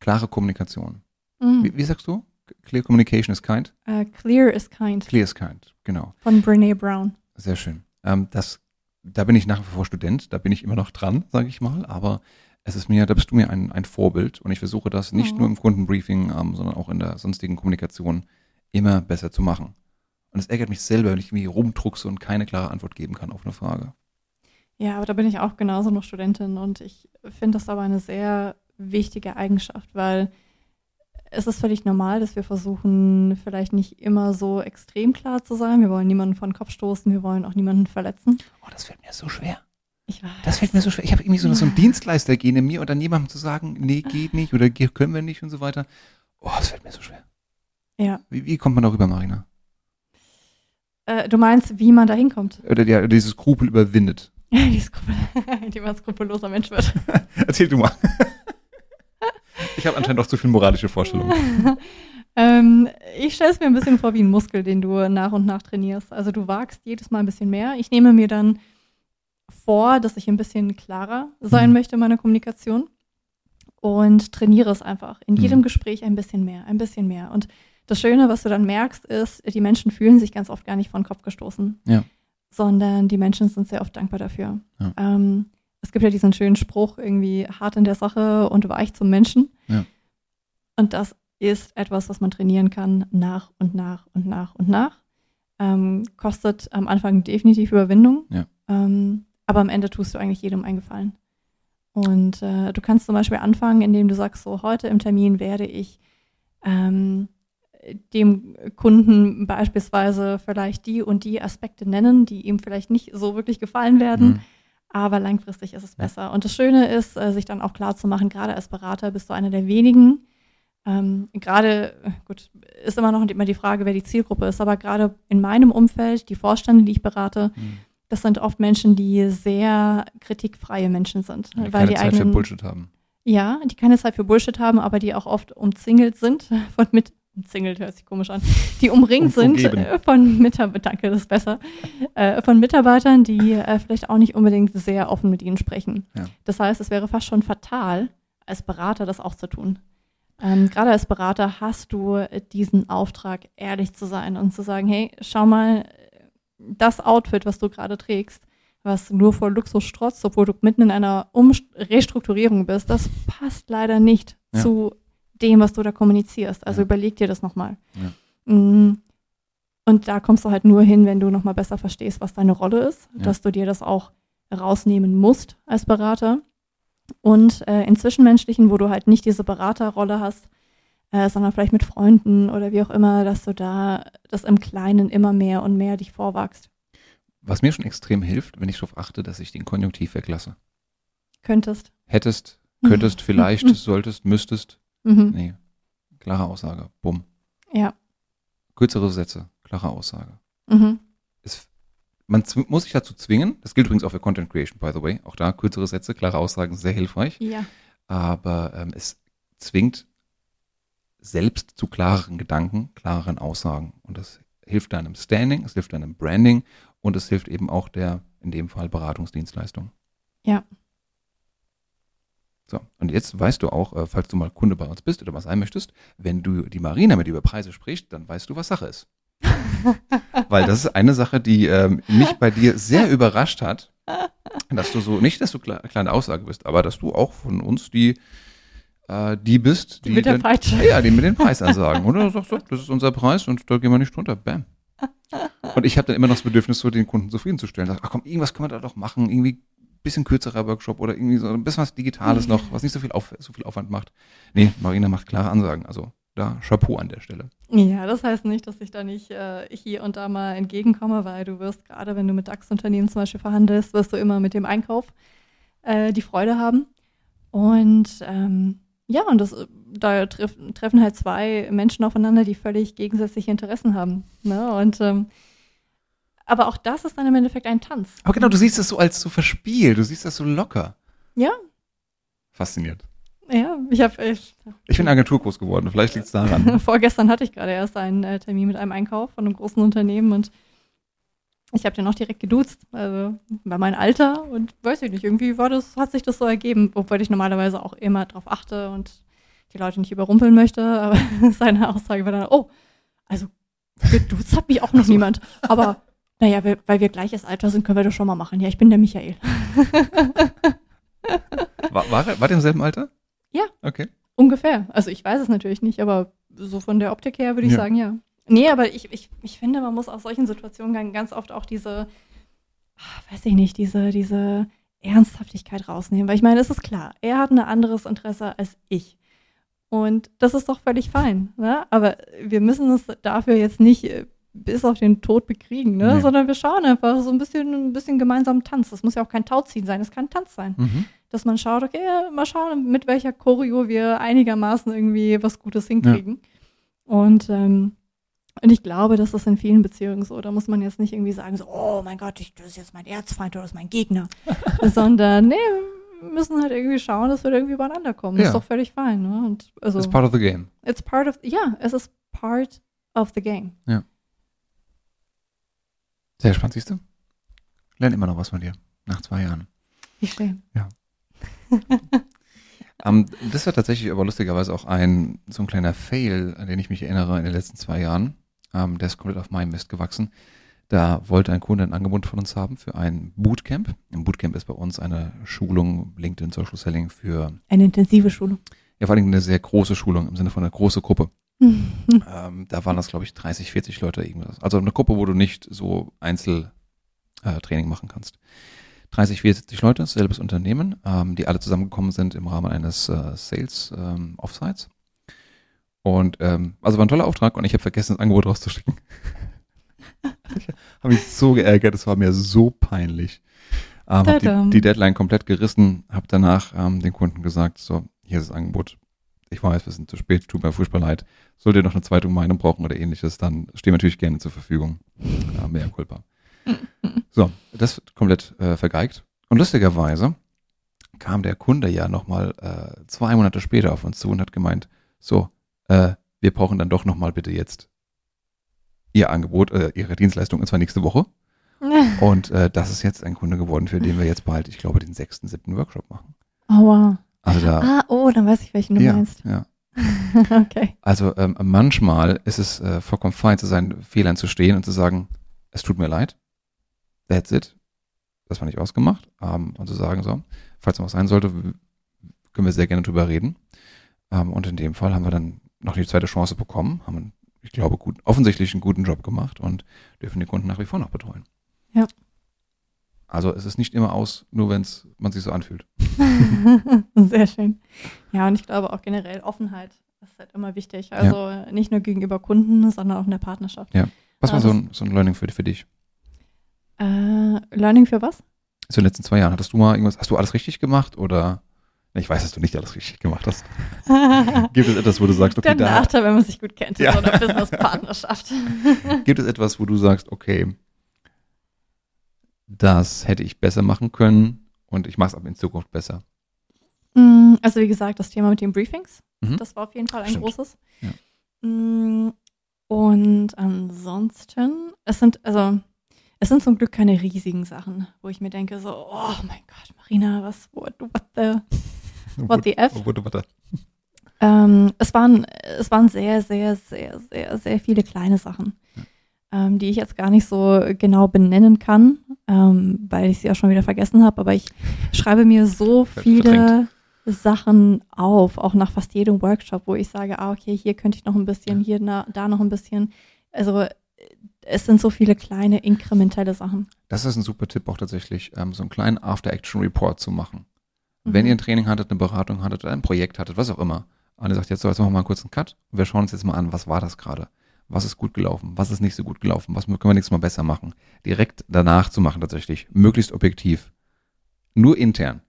klare Kommunikation. mh, Wie, wie sagst du? Clear communication is kind? äh, clear is kind Clear is kind, genau. von Brene Brown. Sehr schön. Ähm, das, da bin ich nach wie vor Student, da bin ich immer noch dran, sage ich mal, aber es ist mir, da bist du mir ein, ein Vorbild und ich versuche das nicht Oh. nur im Kundenbriefing, ähm, sondern auch in der sonstigen Kommunikation immer besser zu machen. Und es ärgert mich selber, wenn ich irgendwie rumdruckse und keine klare Antwort geben kann auf eine Frage. Ja, aber da bin ich auch genauso noch Studentin und ich finde das aber eine sehr wichtige Eigenschaft, weil es ist völlig normal, dass wir versuchen, vielleicht nicht immer so extrem klar zu sein. Wir wollen niemanden vor den Kopf stoßen, wir wollen auch niemanden verletzen. Oh, das fällt mir so schwer. Ich weiß. Das fällt mir so schwer. Ich habe irgendwie so, so ein Ja. Dienstleistergehen in mir und dann jemandem zu sagen, nee, geht nicht oder können wir nicht und so weiter. Oh, das fällt mir so schwer. Ja. Wie, wie kommt man darüber, Marina? Äh, du meinst, wie man da hinkommt? Oder der, dieses Skrupel überwindet. <laughs> die, Skrupel, <laughs> die man skrupelloser Mensch wird. <laughs> Erzähl du mal. Ich habe anscheinend auch zu viel moralische Vorstellungen. <laughs> ähm, ich stelle es mir ein bisschen vor wie ein Muskel, den du nach und nach trainierst. Also du wagst jedes Mal ein bisschen mehr. Ich nehme mir dann vor, dass ich ein bisschen klarer sein Mhm. möchte in meiner Kommunikation und trainiere es einfach. In Mhm. jedem Gespräch ein bisschen mehr, ein bisschen mehr. Und das Schöne, was du dann merkst, ist, die Menschen fühlen sich ganz oft gar nicht vor den Kopf gestoßen. Ja. Sondern die Menschen sind sehr oft dankbar dafür. Ja. Ähm, es gibt ja diesen schönen Spruch, irgendwie hart in der Sache und weich zum Menschen. Ja. Und das ist etwas, was man trainieren kann nach und nach und nach und nach. Ähm, kostet am Anfang definitiv Überwindung. Ja. Ähm, aber am Ende tust du eigentlich jedem einen Gefallen. Und äh, du kannst zum Beispiel anfangen, indem du sagst, so heute im Termin werde ich ähm, dem Kunden beispielsweise vielleicht die und die Aspekte nennen, die ihm vielleicht nicht so wirklich gefallen werden, Mhm. Aber langfristig ist es besser. Und das Schöne ist, äh, sich dann auch klar zu machen, gerade als Berater bist du einer der wenigen. Ähm, gerade, äh, gut, ist immer noch immer die Frage, wer die Zielgruppe ist, aber gerade in meinem Umfeld, die Vorstände, die ich berate, Mhm. das sind oft Menschen, die sehr kritikfreie Menschen sind. Die weil keine die Zeit für eigenen, Bullshit haben. ja, die keine Zeit für Bullshit haben, aber die auch oft umzingelt sind <laughs> von mit umzingelt hört sich komisch an, die umringt sind äh, von Mitarbeitern, danke, das ist besser, äh, von Mitarbeitern, die äh, vielleicht auch nicht unbedingt sehr offen mit ihnen sprechen. Ja. Das heißt, es wäre fast schon fatal, als Berater das auch zu tun. Ähm, Gerade als Berater hast du diesen Auftrag, ehrlich zu sein und zu sagen, hey, schau mal, das Outfit, was du gerade trägst, was nur vor Luxus strotzt, obwohl du mitten in einer Umst Restrukturierung bist, das passt leider nicht Ja. zu dem, was du da kommunizierst. Also Ja. überleg dir das nochmal. Ja. Mm. Und da kommst du halt nur hin, wenn du nochmal besser verstehst, was deine Rolle ist, Ja. dass du dir das auch rausnehmen musst als Berater. Und äh, in Zwischenmenschlichen, wo du halt nicht diese Beraterrolle hast, äh, sondern vielleicht mit Freunden oder wie auch immer, dass du da das im Kleinen immer mehr und mehr dich vorwagst Was mir schon extrem hilft, wenn ich darauf achte, dass ich den Konjunktiv weglasse. könntest. Hättest, könntest, <laughs> vielleicht, solltest, müsstest. Mhm. Nee. Klare Aussage. Bumm. Ja. Kürzere Sätze. Klare Aussage. Mhm. Es, man muss sich dazu zwingen. Das gilt übrigens auch für Content Creation, by the way. Auch da kürzere Sätze, klare Aussagen, sehr hilfreich. Ja. Aber ähm, es zwingt selbst zu klareren Gedanken, klareren Aussagen. Und das hilft deinem Standing, es hilft deinem Branding und es hilft eben auch der, in dem Fall, Beratungsdienstleistung. Ja. So, und jetzt weißt du auch, äh, falls du mal Kunde bei uns bist oder was sein möchtest, wenn du die Marina mit über Preise sprichst, dann weißt du, was Sache ist. <laughs> Weil das ist eine Sache, die ähm, mich bei dir sehr überrascht hat, dass du so, nicht, dass du kle kleine Aussage bist, aber dass du auch von uns die, äh, die bist, Die mit der Peitsche. <laughs> ja, die mit den Preis ansagen. Oder sagst du, das ist unser Preis und da gehen wir nicht drunter. Bam. <laughs> Und ich habe dann immer noch das Bedürfnis, so den Kunden zufriedenzustellen. Sag, ach komm, irgendwas können wir da doch machen. Irgendwie bisschen kürzerer Workshop oder irgendwie so ein bisschen was Digitales noch, was nicht so viel, auf, so viel Aufwand macht. Nee, Marina macht klare Ansagen. Also da Chapeau an der Stelle. Ja, das heißt nicht, dass ich da nicht äh, hier und da mal entgegenkomme, weil du wirst, gerade wenn du mit DAX-Unternehmen zum Beispiel verhandelst, wirst du immer mit dem Einkauf äh, die Freude haben. Und ähm, ja, und das, da treff, treffen halt zwei Menschen aufeinander, die völlig gegensätzliche Interessen haben. Ne? Und ähm, aber auch das ist dann im Endeffekt ein Tanz. Aber genau, du siehst das so als so verspielt, du siehst das so locker. Ja. Fasziniert. Ja, ich habe. Ich, Ich bin Agenturkurs geworden, vielleicht liegt es daran. <laughs> Vorgestern hatte ich gerade erst einen äh, Termin mit einem Einkauf von einem großen Unternehmen und ich habe den auch direkt geduzt, also bei meinem Alter und weiß ich nicht, irgendwie war das, hat sich das so ergeben, obwohl ich normalerweise auch immer darauf achte und die Leute nicht überrumpeln möchte, aber <laughs> seine Aussage war dann, oh, also geduzt hat mich auch noch niemand, aber naja, weil wir gleiches Alter sind, können wir das schon mal machen. Ja, ich bin der Michael. <laughs> War, war, war der im selben Alter? Ja. Okay. Ungefähr. Also ich weiß es natürlich nicht, aber so von der Optik her würde ich Ja. sagen, ja. Nee, aber ich, ich, ich finde, man muss aus solchen Situationen ganz oft auch diese, ah, weiß ich nicht, diese, diese Ernsthaftigkeit rausnehmen. Weil ich meine, es ist klar, er hat ein anderes Interesse als ich. Und das ist doch völlig fein. Ne? Aber wir müssen es dafür jetzt nicht äh, bis auf den Tod bekriegen, ne? Nee. sondern wir schauen einfach so ein bisschen, ein bisschen gemeinsam Tanz. Das muss ja auch kein Tauziehen sein, es kann Tanz sein Mhm. dass man schaut, okay, mal schauen, mit welcher Choreo wir einigermaßen irgendwie was Gutes hinkriegen. Und, ähm, und ich glaube, das ist in vielen Beziehungen so. Da muss man jetzt nicht irgendwie sagen, so, oh mein Gott, ich, das ist jetzt mein Erzfeind oder das ist mein Gegner. <laughs> Sondern, nee, wir müssen halt irgendwie schauen, dass wir da irgendwie übereinander kommen. Das Ja. ist doch völlig fein. Ne? Und also, It's part of the game. it's part of, ja, es ist part of the game. Sehr spannend, siehst du? Lerne immer noch was von dir. Nach zwei Jahren. Wie schön. <laughs> Ähm, das war tatsächlich aber lustigerweise auch ein, so ein kleiner Fail, an den ich mich erinnere in den letzten zwei Jahren. Ähm, der ist komplett auf meinem Mist gewachsen. Da wollte ein Kunde ein Angebot von uns haben für ein Bootcamp. Ein Bootcamp ist bei uns eine Schulung, LinkedIn Social Selling für, Eine intensive Schulung. ja vor allem eine sehr große Schulung im Sinne von einer großen Gruppe. Ähm, da waren das, glaube ich, 30, 40 Leute irgendwas. Also eine Gruppe, wo du nicht so Einzeltraining äh, machen kannst. 30, 40 Leute, selbes Unternehmen, ähm, die alle zusammengekommen sind im Rahmen eines äh, Sales ähm, Offsites. Und ähm, also war ein toller Auftrag und ich habe vergessen, das Angebot rauszuschicken. habe mich so geärgert, es war mir so peinlich. Ähm, hab die, die Deadline komplett gerissen, habe danach ähm, den Kunden gesagt, so, hier ist das Angebot. Ich weiß, wir sind zu spät, tut mir furchtbar leid. Sollt ihr noch eine zweite Meinung brauchen oder ähnliches, dann stehen wir natürlich gerne zur Verfügung. Ja, mehr Culpa. So, das wird komplett äh, vergeigt. Und lustigerweise kam der Kunde ja nochmal äh, zwei Monate später auf uns zu und hat gemeint, so, äh, wir brauchen dann doch nochmal bitte jetzt Ihr Angebot, äh, Ihre Dienstleistung, und zwar nächste Woche. <laughs> Und äh, das ist jetzt ein Kunde geworden, für den wir jetzt bald, ich glaube, den sechsten, siebten Workshop machen. Aua. Also da, Ah, oh, dann weiß ich, welchen du ja, meinst. ja. <laughs> okay. Also ähm, manchmal ist es äh, vollkommen fein, zu seinen Fehlern zu stehen und zu sagen, es tut mir leid, that's it, das war nicht ausgemacht, ähm, und zu sagen, so, falls noch was sein sollte, können wir sehr gerne drüber reden. Ähm, und in dem Fall haben wir dann noch die zweite Chance bekommen, haben, ich glaube, gut, offensichtlich einen guten Job gemacht und dürfen die Kunden nach wie vor noch betreuen. Ja. Also es ist nicht immer aus, nur wenn es man sich so anfühlt. <laughs> Sehr schön. Ja, und ich glaube auch generell Offenheit ist halt immer wichtig. Also nicht nur gegenüber Kunden, sondern auch in der Partnerschaft. Was war Ah, so ein, so ein Learning für, für dich? Äh, Learning für was? So in den letzten zwei Jahren, hattest du mal irgendwas, hast du alles richtig gemacht oder? Ich weiß, dass du nicht alles richtig gemacht hast. <laughs> Gibt es etwas, wo du sagst, okay, der da, Nachteil, wenn man sich gut kennt Ja. so einer Business-Partnerschaft. gibt es etwas, wo du sagst, okay, das hätte ich besser machen können und ich mache es aber in Zukunft besser. Mm, Also wie gesagt, das Thema mit den Briefings, Mhm. das war auf jeden Fall ein Stimmt. großes. Ja. Mm, Und ansonsten, es sind, also, es sind zum Glück keine riesigen Sachen, wo ich mir denke, so, oh mein Gott, Marina, was, what, what the, what the F? Oh, warte, warte. Ähm, es, waren, es waren sehr, sehr, sehr, sehr, sehr viele kleine Sachen, ähm, die ich jetzt gar nicht so genau benennen kann, ähm, weil ich sie auch schon wieder vergessen habe. Aber ich schreibe mir so viele verdrängt. Sachen auf, auch nach fast jedem Workshop, wo ich sage, ah, okay, hier könnte ich noch ein bisschen, hier, na, da noch ein bisschen. Also es sind so viele kleine, inkrementelle Sachen. Das ist ein super Tipp auch tatsächlich, ähm, so einen kleinen After-Action-Report zu machen. Wenn Mhm. ihr ein Training hattet, eine Beratung hattet oder ein Projekt hattet, was auch immer, und ihr sagt, jetzt so, jetzt machen wir mal kurz einen Cut und wir schauen uns jetzt mal an, was war das gerade? Was ist gut gelaufen? Was ist nicht so gut gelaufen? Was können wir nächstes Mal besser machen? Direkt danach zu machen tatsächlich. Möglichst objektiv. Nur intern.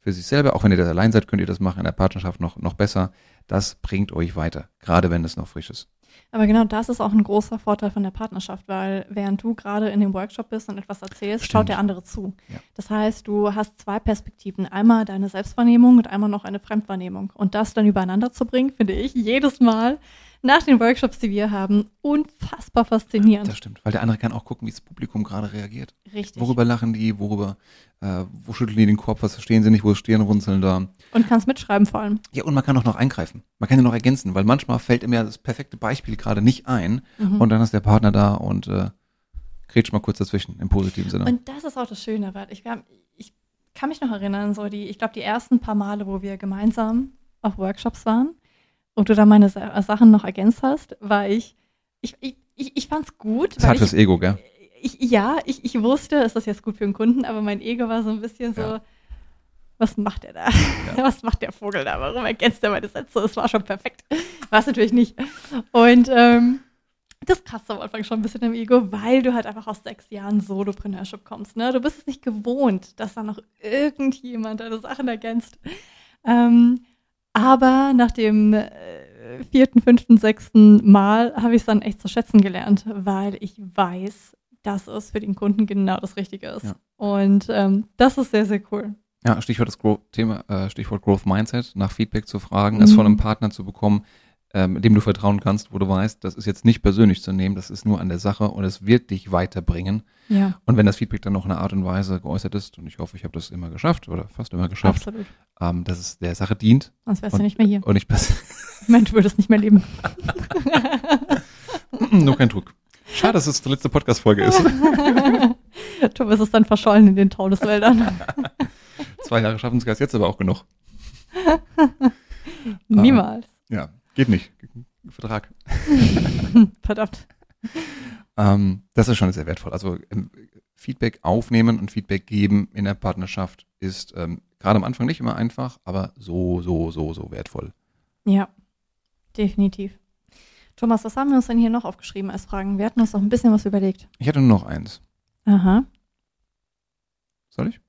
Für sich selber, auch wenn ihr das allein seid, könnt ihr das machen, in der Partnerschaft noch, noch besser. Das bringt euch weiter. Gerade wenn es noch frisch ist. Aber genau das ist auch ein großer Vorteil von der Partnerschaft, weil während du gerade in dem Workshop bist und etwas erzählst, Stimmt. schaut der andere zu. Ja. Das heißt, du hast zwei Perspektiven. Einmal deine Selbstwahrnehmung und einmal noch eine Fremdwahrnehmung. Und das dann übereinander zu bringen, finde ich jedes Mal nach den Workshops, die wir haben, unfassbar faszinierend. Das stimmt, weil der andere kann auch gucken, wie das Publikum gerade reagiert. Richtig. Worüber lachen die, worüber, äh, wo schütteln die den Kopf, was verstehen sie nicht, wo ist Stirnrunzeln da. Und kannst mitschreiben vor allem. Ja, und man kann auch noch eingreifen. Man kann ja noch ergänzen, weil manchmal fällt ihm ja das perfekte Beispiel gerade nicht ein Mhm. und dann ist der Partner da und äh, kretscht mal kurz dazwischen, im positiven Sinne. Und das ist auch das Schöne, weil ich, ich kann mich noch erinnern, so die, ich glaube, die ersten paar Male, wo wir gemeinsam auf Workshops waren und du da meine Sa Sachen noch ergänzt hast, war ich, ich, ich, ich, ich fand's gut. das hat fürs Ego, gell? ich, ja, ich, ich wusste, ist das jetzt gut für den Kunden, aber mein Ego war so ein bisschen so, Ja. was macht der da? <laughs> Was macht der Vogel da? Warum ergänzt er meine Sätze? Es war schon perfekt. War es natürlich nicht. Und ähm, das kratzt am Anfang schon ein bisschen im Ego, weil du halt einfach aus sechs Jahren Solopreneurship kommst. Ne? Du bist es nicht gewohnt, dass da noch irgendjemand deine Sachen ergänzt. Ähm, aber nach dem äh, vierten, fünften, sechsten Mal habe ich es dann echt zu schätzen gelernt, weil ich weiß, dass es für den Kunden genau das Richtige ist. Ja. Und ähm, das ist sehr, sehr cool. Ja, Stichwort das Growth Thema, äh, Stichwort Growth Mindset, nach Feedback zu fragen, es Mhm. von einem Partner zu bekommen, ähm, dem du vertrauen kannst, wo du weißt, das ist jetzt nicht persönlich zu nehmen, das ist nur an der Sache und es wird dich weiterbringen. Ja, Und wenn das Feedback dann noch in einer Art und Weise geäußert ist, und ich hoffe, ich habe das immer geschafft oder fast immer geschafft, ähm, dass es der Sache dient Sonst wärst Und- du nicht mehr hier. und. Ich <laughs> du würdest nicht mehr leben. <laughs> nur kein Druck. Schade, dass es die letzte Podcast-Folge ist. <laughs> Thomas ist dann verschollen in den Taunuswäldern. Zwei Jahre Schaffensgeist, jetzt aber auch genug. Niemals. Ja, geht nicht. Vertrag. <laughs> Verdammt. Ähm, das ist schon sehr wertvoll. Also ähm, Feedback aufnehmen und Feedback geben in der Partnerschaft ist ähm, gerade am Anfang nicht immer einfach, aber so, so, so, so wertvoll. Ja, definitiv. Thomas, was haben wir uns denn hier noch aufgeschrieben als Fragen? Wir hatten uns noch ein bisschen was überlegt. Ich hätte nur noch eins. Aha, Soll ich?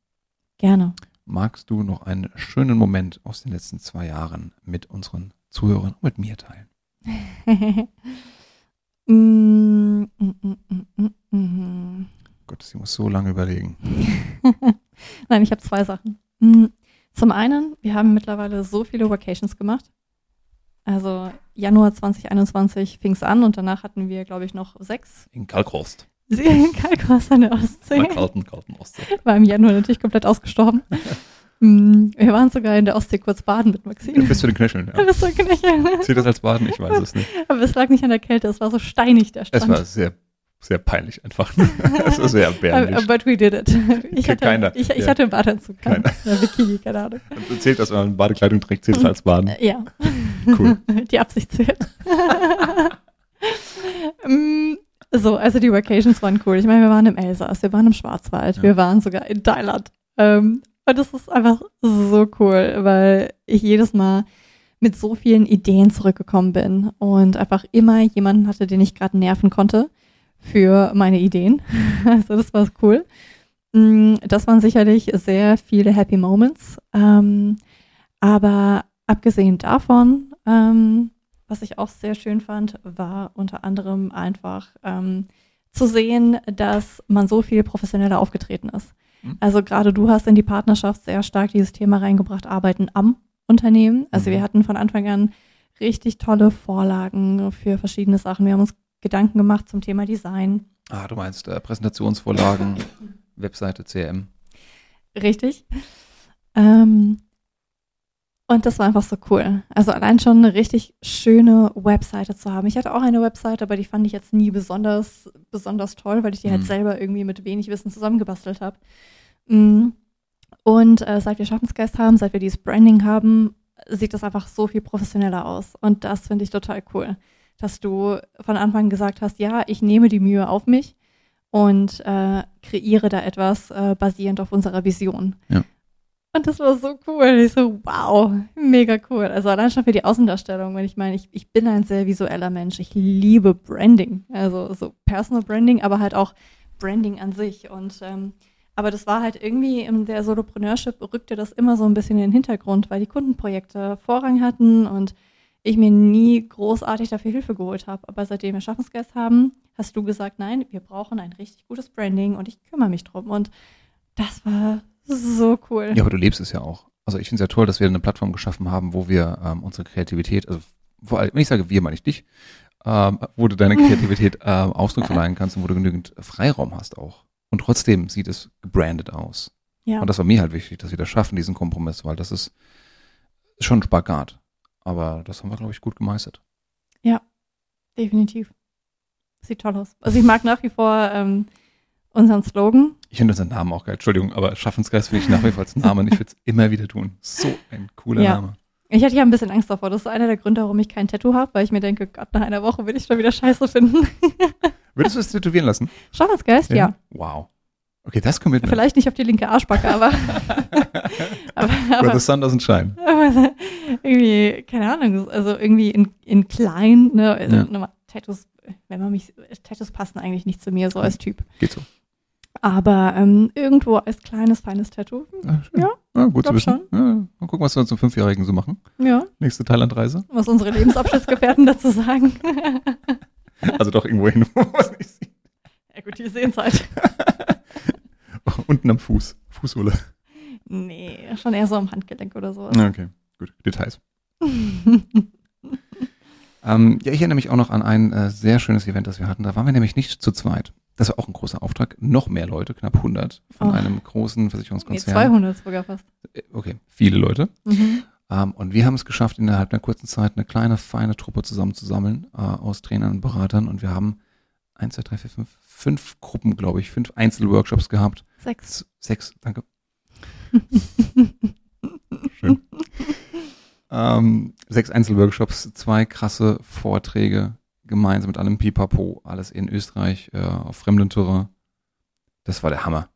gerne. Magst du noch einen schönen Moment aus den letzten zwei Jahren mit unseren Zuhörern und mit mir teilen? <laughs> Mm, mm, mm. Gott, sie muss so lange überlegen. <laughs> Nein, ich habe zwei Sachen. Zum einen, wir haben mittlerweile so viele Vacations gemacht. Also Januar 2021 fing es an und danach hatten wir, glaube ich, noch sechs. In Kalkhorst. <laughs> Kalkwas an der Ostsee. Bei kalten, kalten Ostsee. War im Januar natürlich komplett ausgestorben. Mm, Wir waren sogar in der Ostsee kurz baden mit Maxine. Bis zu den Knöcheln. Du Ja. bist so knöchel. Zählt das als Baden? Ich weiß es nicht. Aber es lag nicht an der Kälte, es war so steinig, der Strand. Es war sehr, sehr peinlich einfach. <laughs> es war sehr Aber- erbärmlich. But we did it. Ich hatte, Keiner. ich, ich Ja. hatte einen Badeanzug. an. Keiner. Bikini, keine Ahnung. Und <laughs> Zählt das, wenn man Badekleidung trägt, zählt das als Baden. Ja. Cool. <laughs> Die Absicht zählt. Mm, so, also die Vacations waren cool. Ich meine, wir waren im Elsass, wir waren im Schwarzwald, Ja. wir waren sogar in Thailand. Ähm, und das ist einfach so cool, weil ich jedes Mal mit so vielen Ideen zurückgekommen bin und einfach immer jemanden hatte, den ich gerade nerven konnte für meine Ideen. <laughs> Also das war cool. Mm, Das waren sicherlich sehr viele Happy Moments. Ähm, aber abgesehen davon, ähm, was ich auch sehr schön fand, war unter anderem einfach ähm, zu sehen, dass man so viel professioneller aufgetreten ist. Mhm. Also gerade du hast in die Partnerschaft sehr stark dieses Thema reingebracht, Arbeiten am Unternehmen. Also Mhm. wir hatten von Anfang an richtig tolle Vorlagen für verschiedene Sachen. Wir haben uns Gedanken gemacht zum Thema Design. Ah, du meinst äh, Präsentationsvorlagen, <laughs> Webseite, CRM. Richtig. Ähm, und das war einfach so cool. Also allein schon eine richtig schöne Webseite zu haben. Ich hatte auch eine Webseite, aber die fand ich jetzt nie besonders, besonders toll, weil ich die halt Mhm. selber irgendwie mit wenig Wissen zusammengebastelt habe. Mm. Und äh, seit wir Schaffensgeist haben, seit wir dieses Branding haben, sieht das einfach so viel professioneller aus. Und das finde ich total cool, dass du von Anfang gesagt hast, ja, ich nehme die Mühe auf mich und äh, kreiere da etwas äh, basierend auf unserer Vision. Ja. Und das war so cool. Ich so, wow, mega cool. Also allein schon für die Außendarstellung, wenn ich meine, ich, ich bin ein sehr visueller Mensch. Ich liebe Branding. Also so Personal Branding, aber halt auch Branding an sich. Und ähm, aber das war halt irgendwie in der Solopreneurship rückte das immer so ein bisschen in den Hintergrund, weil die Kundenprojekte Vorrang hatten und ich mir nie großartig dafür Hilfe geholt habe. Aber seitdem wir Schaffensgeist haben, hast du gesagt, nein, wir brauchen ein richtig gutes Branding und ich kümmere mich drum. Und das war so cool. Ja, aber du lebst es ja auch. Also ich finde es ja toll, dass wir eine Plattform geschaffen haben, wo wir ähm, unsere Kreativität, also vor allem, wenn ich sage wir, meine ich dich, ähm, wo du deine <laughs> Kreativität ähm, Ausdruck verleihen kannst und wo du genügend Freiraum hast auch. Und trotzdem sieht es gebrandet aus. Ja. Und das war mir halt wichtig, dass wir das schaffen, diesen Kompromiss, weil das ist schon ein Spagat. Aber das haben wir, glaube ich, gut gemeistert. Definitiv. Sieht toll aus. Also ich mag nach wie vor ähm, unseren Slogan. Ich finde unseren Namen auch geil. Entschuldigung, aber Schaffensgeist will ich nach wie vor als Namen und ich würde es <laughs> immer wieder tun. So ein cooler Ja. Name. Ich hatte ja ein bisschen Angst davor. Das ist einer der Gründe, warum ich kein Tattoo habe, weil ich mir denke, Gott, nach einer Woche will ich schon wieder Scheiße finden. <laughs> Würdest du es tätowieren lassen? Schaffensgeist, ja. Wow. Okay, das Commitment. Vielleicht nicht auf die linke Arschbacke, aber, <laughs> aber, aber, Sun doesn't shine. aber irgendwie, keine Ahnung, also irgendwie in, in klein, ne, also Ja. nochmal, Tattoos, wenn man mich, Tattoos passen eigentlich nicht zu mir, so als Typ. Geht so. Aber ähm, irgendwo als kleines, feines Tattoo, Ah. Ja, ja gut zu wissen. Ja, mal gucken, was wir zum Fünfjährigen so machen. ja, Nächste Thailandreise. was unsere Lebensabschnittsgefährten <laughs> dazu sagen. Also doch irgendwo hin, <laughs> wo man es nicht sieht. ja gut, die sehen es halt. <laughs> Unten am Fuß. Fußsohle. Nee, schon eher so am Handgelenk oder sowas. Ja, Okay, gut. Details. Ähm, ja, ich erinnere mich auch noch an ein äh, sehr schönes Event, das wir hatten. Da waren wir nämlich nicht zu zweit. Das war auch ein großer Auftrag. Noch mehr Leute, knapp 100 von Oh. einem großen nee, Versicherungskonzern. 200 sogar fast. Äh, Okay, viele Leute. Mhm. Ähm, und wir haben es geschafft, innerhalb einer kurzen Zeit eine kleine, feine Truppe zusammenzusammeln äh, aus Trainern und Beratern. Und wir haben eins, zwei, drei, vier, fünf, fünf Gruppen, glaube ich, fünf Einzelworkshops gehabt. Sechs. Sechs, danke. <laughs> Schön. ähm, sechs Einzelworkshops, zwei krasse Vorträge, gemeinsam mit allem Pipapo, alles in Österreich, äh, auf fremdem Terrain. Das war der Hammer.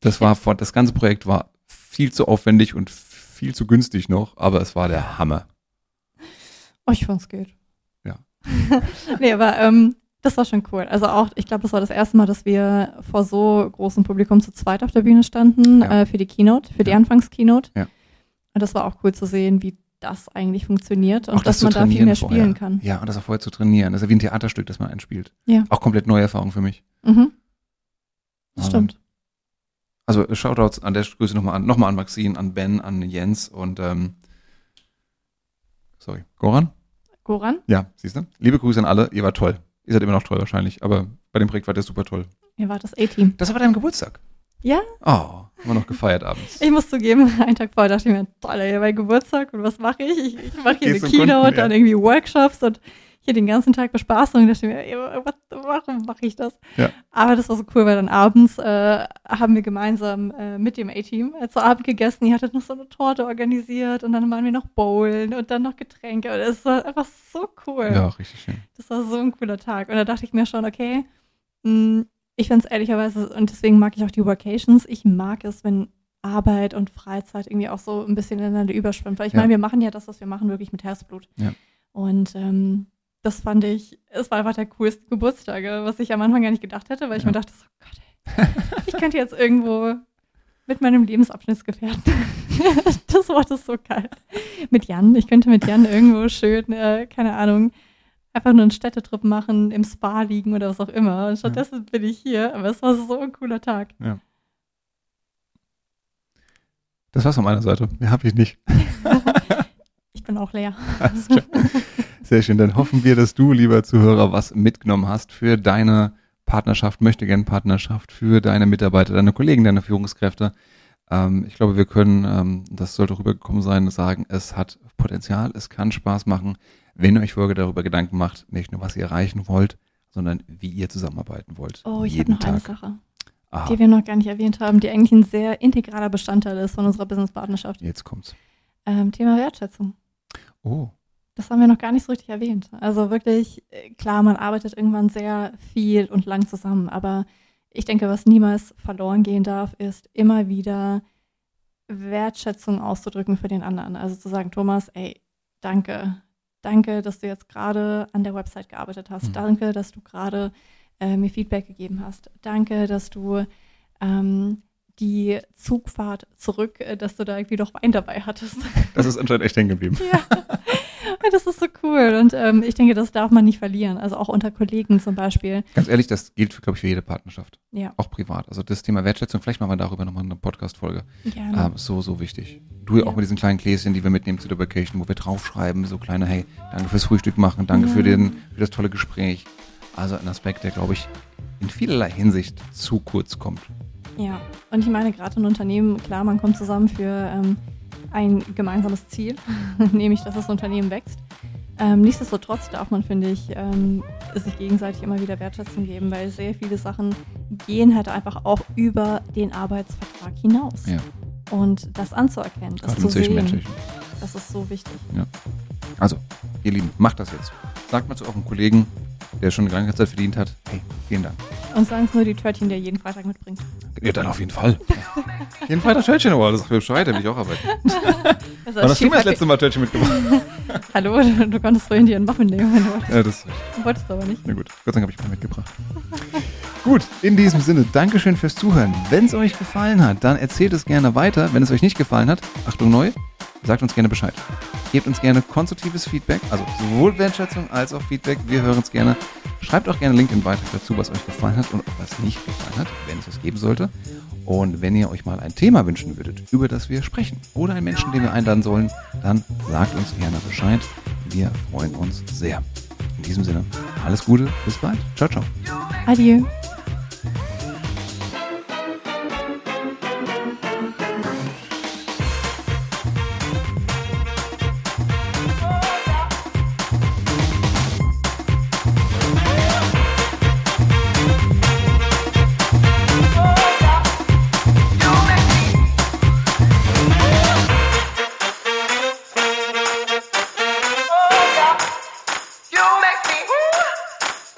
Das war, vor- das ganze Projekt war viel zu aufwendig und viel zu günstig noch, aber es war der Hammer. Oh, ich fand's geht. Ja. <laughs> nee, aber ähm, das war schon cool. Also auch, ich glaube, das war das erste Mal, dass wir vor so großem Publikum zu zweit auf der Bühne standen Ja. äh, für die Keynote, für die Ja. Anfangskeynote. Ja. Und das war auch cool zu sehen, wie das eigentlich funktioniert und Auch das dass man da viel mehr vorher. spielen kann. Ja, und das auch vorher zu trainieren. Das ist ja wie ein Theaterstück, das man einspielt. Ja. Auch komplett neue Erfahrung für mich. Mhm. Das stimmt. Also Shoutouts an der Grüße nochmal an, nochmal an Maxine, an Ben, an Jens und ähm, sorry, Goran? Goran? Ja, siehst du? Liebe Grüße an alle, ihr wart toll. Ihr seid immer noch toll wahrscheinlich, aber bei dem Projekt war der super toll. Ihr wart das A-Team. Das war deinem Geburtstag. Ja, Oh, wir noch gefeiert abends. ich muss zugeben, <laughs> einen Tag vorher dachte ich mir, toll, hier mein Geburtstag und was mache ich? Ich, ich mache hier eine Gehst zum Keynote, Kunden, ja. dann irgendwie Workshops und hier den ganzen Tag Bespaßung. Und dachte ich mir, ey, was, warum mache ich das? Ja. Aber das war so cool, weil dann abends äh, haben wir gemeinsam äh, mit dem A-Team äh, zu Abend gegessen. Ihr hattet noch so eine Torte organisiert und dann waren wir noch bowlen und dann noch Getränke. Und es war einfach so cool. Ja, richtig schön. Das war so ein cooler Tag. Und da dachte ich mir schon, okay, mh, ich finde es ehrlicherweise, und deswegen mag ich auch die Workations, ich mag es, wenn Arbeit und Freizeit irgendwie auch so ein bisschen ineinander überschwimmt. Weil ich Ja. meine, wir machen ja das, was wir machen, wirklich mit Herzblut. Ja. Und ähm, das fand ich, es war einfach der coolste Geburtstag, was ich am Anfang gar nicht gedacht hätte, weil ich Ja. mir dachte, so Gott, ey, ich könnte jetzt irgendwo mit meinem Lebensabschnittsgefährten, <laughs> das Wort ist so geil, mit Jan, ich könnte mit Jan irgendwo schön, äh, keine Ahnung, einfach nur einen Städtetrip machen, im Spa liegen oder was auch immer. Und stattdessen bin ich hier, aber es war so ein cooler Tag. Das war's von meiner Seite. Mehr habe ich nicht. <laughs> Ich bin auch leer. Sehr schön. Dann hoffen wir, dass du, lieber Zuhörer, was mitgenommen hast für deine Partnerschaft, möchte gern Partnerschaft, für deine Mitarbeiter, deine Kollegen, deine Führungskräfte. Ähm, ich glaube, wir können, ähm, das sollte rübergekommen sein, sagen, es hat Potenzial, es kann Spaß machen, wenn ihr euch vorher darüber Gedanken macht, nicht nur, was ihr erreichen wollt, sondern wie ihr zusammenarbeiten wollt. Oh, ich habe noch eine Tag. Sache, Ah, die wir noch gar nicht erwähnt haben, die eigentlich ein sehr integraler Bestandteil ist von unserer Businesspartnerschaft. jetzt kommt's. Ähm, Thema Wertschätzung. Oh, Das haben wir noch gar nicht so richtig erwähnt. Also wirklich, äh, klar, man arbeitet irgendwann sehr viel und lang zusammen, aber ich denke, was niemals verloren gehen darf, ist immer wieder Wertschätzung auszudrücken für den anderen. Also zu sagen, Thomas, ey, danke. Danke, dass du jetzt gerade an der Website gearbeitet hast. Mhm. Danke, dass du gerade äh, mir Feedback gegeben hast. Danke, dass du ähm, die Zugfahrt zurück, äh, dass du da irgendwie noch Wein dabei hattest. das ist anscheinend echt hängen geblieben. <laughs> Ja. <laughs> Das ist so cool und ähm, ich denke, das darf man nicht verlieren. Also auch unter Kollegen zum Beispiel. Ganz ehrlich, das gilt, glaube ich, für jede Partnerschaft. Ja. Auch privat. Also das Thema Wertschätzung, vielleicht machen wir darüber nochmal eine Podcast-Folge. Ähm, so, so wichtig. Du. Ja. auch mit diesen kleinen Gläschen, die wir mitnehmen zu der Vacation, wo wir draufschreiben, so kleine, hey, danke fürs Frühstück machen, danke Ja. für, den, für das tolle Gespräch. Also ein Aspekt, der, glaube ich, in vielerlei Hinsicht zu kurz kommt. Ja, und ich meine, gerade in Unternehmen, klar, man kommt zusammen für ähm, ein gemeinsames Ziel, <laughs> nämlich, dass das Unternehmen wächst. Ähm, nichtsdestotrotz darf man, finde ich, ähm, sich gegenseitig immer wieder Wertschätzung geben, weil sehr viele Sachen gehen halt einfach auch über den Arbeitsvertrag hinaus. Ja, Und das anzuerkennen, das gerade zu sehen, das ist so wichtig. Also, ihr Lieben, macht das jetzt. Sagt mal zu eurem Kollegen, der schon eine lange Zeit verdient hat, hey, vielen Dank. Und seien es nur die Törtchen, die er jeden Freitag mitbringt. Ja, dann auf jeden Fall. jeden Freitag Törtchen, aber das sagt mir Bescheid, da will ich auch arbeiten. <laughs> Also Wann hast du mir das letzte Mal Törtchen mitgebracht? <laughs> Hallo, du, du konntest vorhin dir einen Muffin nehmen, wenn du wolltest. Ja, das Du wolltest aber nicht. Na gut, Gott sei Dank habe ich mal mitgebracht. gut, in diesem Sinne, Dankeschön fürs Zuhören. Wenn es euch gefallen hat, dann erzählt es gerne weiter. Wenn es euch nicht gefallen hat, Achtung neu, sagt uns gerne Bescheid. Gebt uns gerne konstruktives Feedback, also sowohl Wertschätzung als auch Feedback. Wir hören es gerne. Schreibt auch gerne LinkedIn weiter dazu, was euch gefallen hat und was nicht gefallen hat, wenn es es geben sollte. Und wenn ihr euch mal ein Thema wünschen würdet, über das wir sprechen, oder einen Menschen, den wir einladen sollen, dann sagt uns gerne Bescheid. Wir freuen uns sehr. In diesem Sinne, alles Gute, bis bald. Ciao, ciao. Adieu.